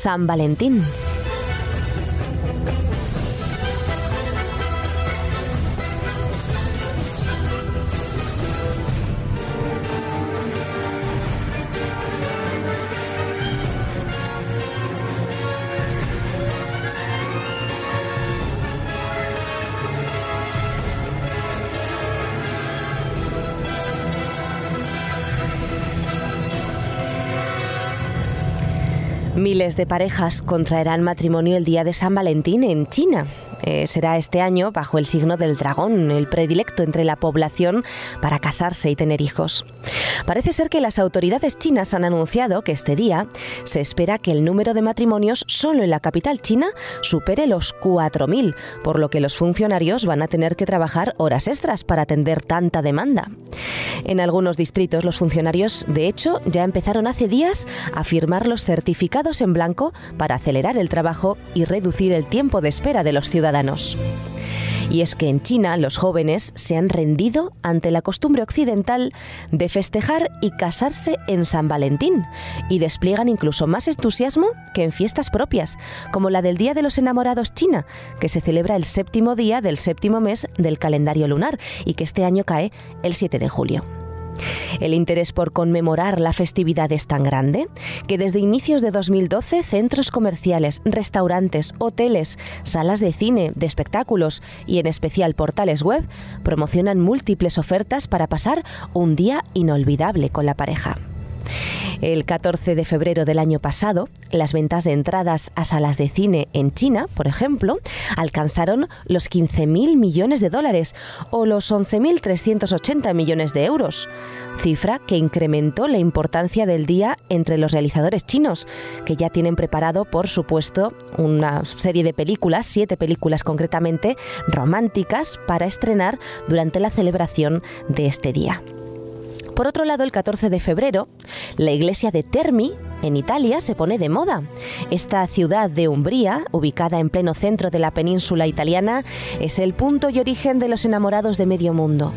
San Valentín. Miles de parejas contraerán matrimonio el día de San Valentín en China. Eh, será este año bajo el signo del dragón, el predilecto entre la población para casarse y tener hijos. Parece ser que las autoridades chinas han anunciado que este día se espera que el número de matrimonios solo en la capital china supere los 4.000, por lo que los funcionarios van a tener que trabajar horas extras para atender tanta demanda. En algunos distritos los funcionarios, de hecho, ya empezaron hace días a firmar los certificados en blanco para acelerar el trabajo y reducir el tiempo de espera de los ciudadanos. Y es que en China los jóvenes se han rendido ante la costumbre occidental de festejar y casarse en San Valentín y despliegan incluso más entusiasmo que en fiestas propias, como la del Día de los Enamorados China, que se celebra el séptimo día del séptimo mes del calendario lunar y que este año cae el 7 de julio. El interés por conmemorar la festividad es tan grande que desde inicios de 2012 centros comerciales, restaurantes, hoteles, salas de cine, de espectáculos y en especial portales web promocionan múltiples ofertas para pasar un día inolvidable con la pareja. El 14 de febrero del año pasado, las ventas de entradas a salas de cine en China, por ejemplo, alcanzaron los 15.000 millones de dólares o los 11.380 millones de euros, cifra que incrementó la importancia del día entre los realizadores chinos, que ya tienen preparado, por supuesto, una serie de películas, siete películas concretamente, románticas, para estrenar durante la celebración de este día. Por otro lado, el 14 de febrero, la iglesia de Termi, en Italia, se pone de moda. Esta ciudad de Umbría, ubicada en pleno centro de la península italiana, es el punto y origen de los enamorados de medio mundo.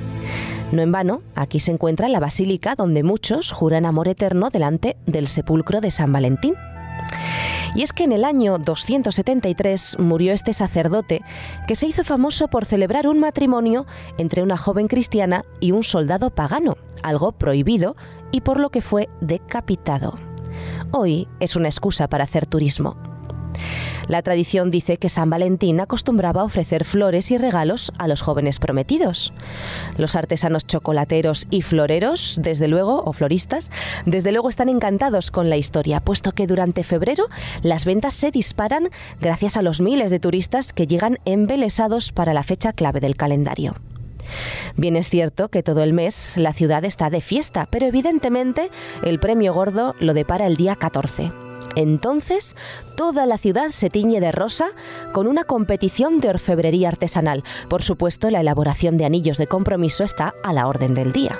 No en vano, aquí se encuentra la basílica donde muchos juran amor eterno delante del sepulcro de San Valentín. Y es que en el año 273 murió este sacerdote que se hizo famoso por celebrar un matrimonio entre una joven cristiana y un soldado pagano, algo prohibido y por lo que fue decapitado. Hoy es una excusa para hacer turismo. La tradición dice que San Valentín acostumbraba ofrecer flores y regalos a los jóvenes prometidos. Los artesanos chocolateros y floreros, desde luego, o floristas, desde luego están encantados con la historia, puesto que durante febrero las ventas se disparan gracias a los miles de turistas que llegan embelesados para la fecha clave del calendario. Bien es cierto que todo el mes la ciudad está de fiesta, pero evidentemente el premio gordo lo depara el día 14. Entonces, toda la ciudad se tiñe de rosa con una competición de orfebrería artesanal. Por supuesto, la elaboración de anillos de compromiso está a la orden del día.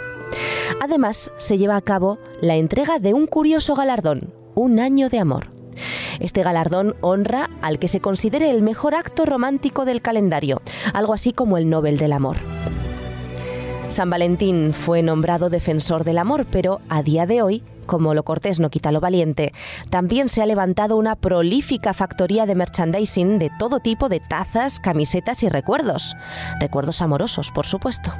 Además, se lleva a cabo la entrega de un curioso galardón, un año de amor. Este galardón honra al que se considere el mejor acto romántico del calendario, algo así como el Nobel del Amor. San Valentín fue nombrado defensor del amor, pero a día de hoy, como lo cortés no quita lo valiente, también se ha levantado una prolífica factoría de merchandising de todo tipo de tazas, camisetas y recuerdos. Recuerdos amorosos, por supuesto.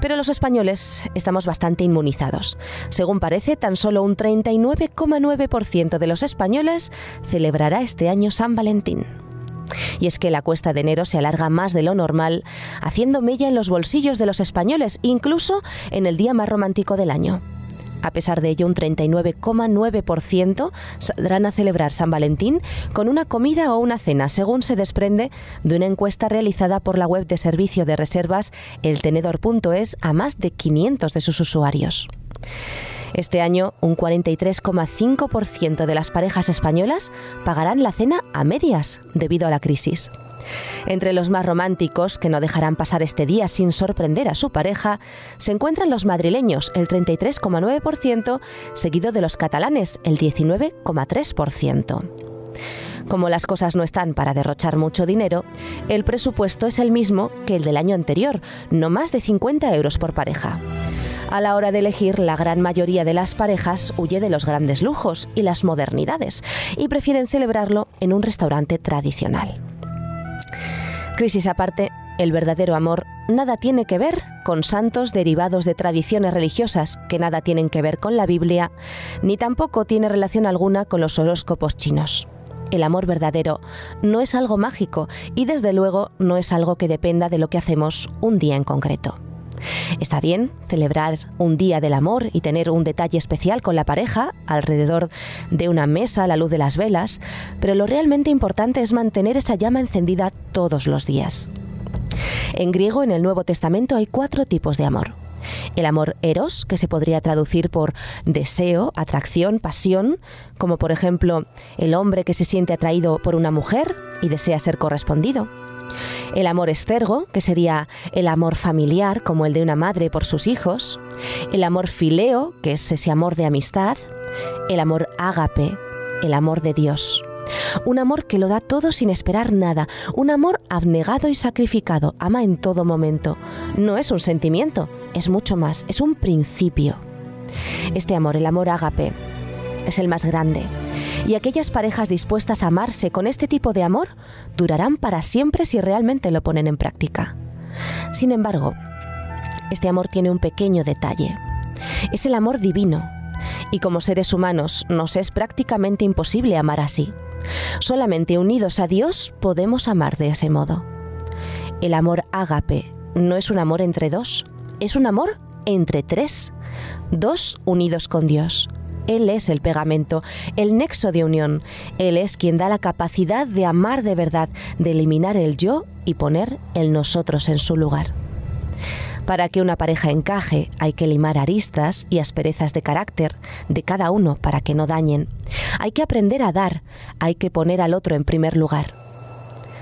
Pero los españoles estamos bastante inmunizados. Según parece, tan solo un 39,9% de los españoles celebrará este año San Valentín. Y es que la cuesta de enero se alarga más de lo normal, haciendo mella en los bolsillos de los españoles, incluso en el día más romántico del año. A pesar de ello, un 39,9% saldrán a celebrar San Valentín con una comida o una cena, según se desprende de una encuesta realizada por la web de servicio de reservas eltenedor.es a más de 500 de sus usuarios. Este año, un 43,5% de las parejas españolas pagarán la cena a medias debido a la crisis. Entre los más románticos, que no dejarán pasar este día sin sorprender a su pareja, se encuentran los madrileños, el 33,9%, seguido de los catalanes, el 19,3%. Como las cosas no están para derrochar mucho dinero, el presupuesto es el mismo que el del año anterior, no más de 50 euros por pareja. A la hora de elegir, la gran mayoría de las parejas huye de los grandes lujos y las modernidades y prefieren celebrarlo en un restaurante tradicional. Crisis aparte, el verdadero amor nada tiene que ver con santos derivados de tradiciones religiosas que nada tienen que ver con la Biblia, ni tampoco tiene relación alguna con los horóscopos chinos. El amor verdadero no es algo mágico y desde luego no es algo que dependa de lo que hacemos un día en concreto. Está bien celebrar un día del amor y tener un detalle especial con la pareja alrededor de una mesa a la luz de las velas, pero lo realmente importante es mantener esa llama encendida todos los días. En griego, en el Nuevo Testamento, hay cuatro tipos de amor. El amor eros, que se podría traducir por deseo, atracción, pasión, como por ejemplo el hombre que se siente atraído por una mujer y desea ser correspondido. El amor estergo, que sería el amor familiar, como el de una madre por sus hijos. El amor fileo, que es ese amor de amistad. El amor ágape, el amor de Dios. Un amor que lo da todo sin esperar nada. Un amor abnegado y sacrificado. Ama en todo momento. No es un sentimiento, es mucho más. Es un principio. Este amor, el amor ágape, es el más grande. Y aquellas parejas dispuestas a amarse con este tipo de amor durarán para siempre si realmente lo ponen en práctica. Sin embargo, este amor tiene un pequeño detalle. Es el amor divino. Y como seres humanos nos es prácticamente imposible amar así. Solamente unidos a Dios podemos amar de ese modo. El amor ágape no es un amor entre dos, es un amor entre tres, dos unidos con Dios. Él es el pegamento, el nexo de unión. Él es quien da la capacidad de amar de verdad, de eliminar el yo y poner el nosotros en su lugar. Para que una pareja encaje hay que limar aristas y asperezas de carácter de cada uno para que no dañen. Hay que aprender a dar, hay que poner al otro en primer lugar.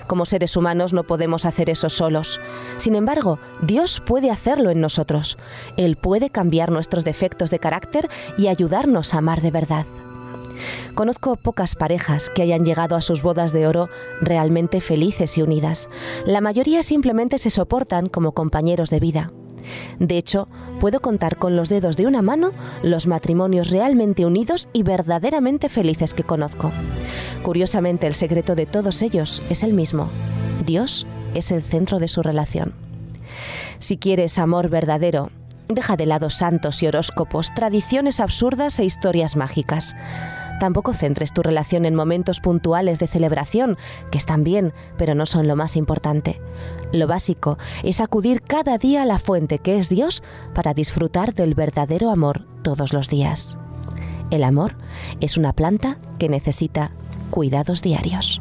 Como seres humanos no podemos hacer eso solos. Sin embargo, Dios puede hacerlo en nosotros. Él puede cambiar nuestros defectos de carácter y ayudarnos a amar de verdad. Conozco pocas parejas que hayan llegado a sus bodas de oro realmente felices y unidas. La mayoría simplemente se soportan como compañeros de vida. De hecho, puedo contar con los dedos de una mano los matrimonios realmente unidos y verdaderamente felices que conozco. Curiosamente, el secreto de todos ellos es el mismo. Dios es el centro de su relación. Si quieres amor verdadero, deja de lado santos y horóscopos, tradiciones absurdas e historias mágicas. Tampoco centres tu relación en momentos puntuales de celebración, que están bien, pero no son lo más importante. Lo básico es acudir cada día a la fuente que es Dios para disfrutar del verdadero amor todos los días. El amor es una planta que necesita cuidados diarios.